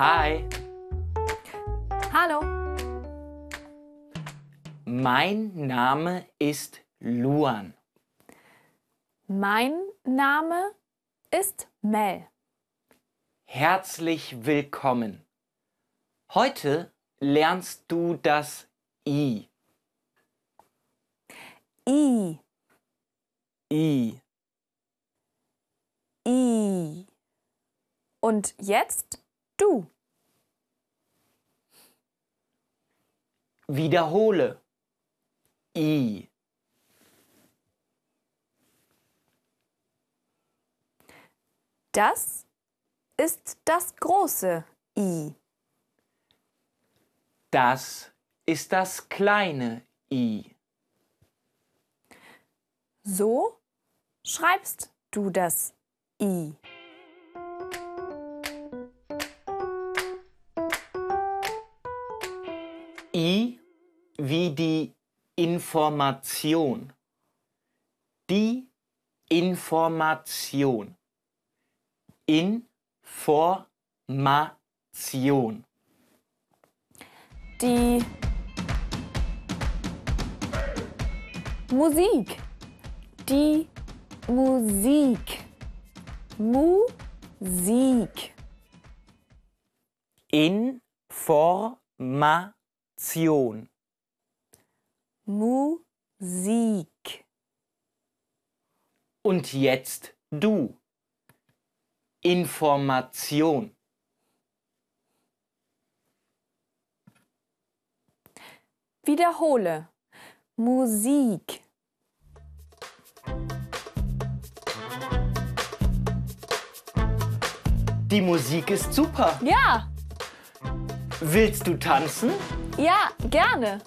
Hi, Hallo, mein Name ist Luan. mein Name ist Mel. Herzlich willkommen. Heute lernst du das I. I, I. I. Und jetzt du. Wiederhole. I. Das ist das große I. Das ist das kleine I. So schreibst du das I. I wie die Information. Die Information. Information. Die Musik. Die Musik. Musik. Information. Musik. Und jetzt du. Information. Wiederhole. Musik. Die Musik ist super. Ja, Willst du tanzen? ja, gerne.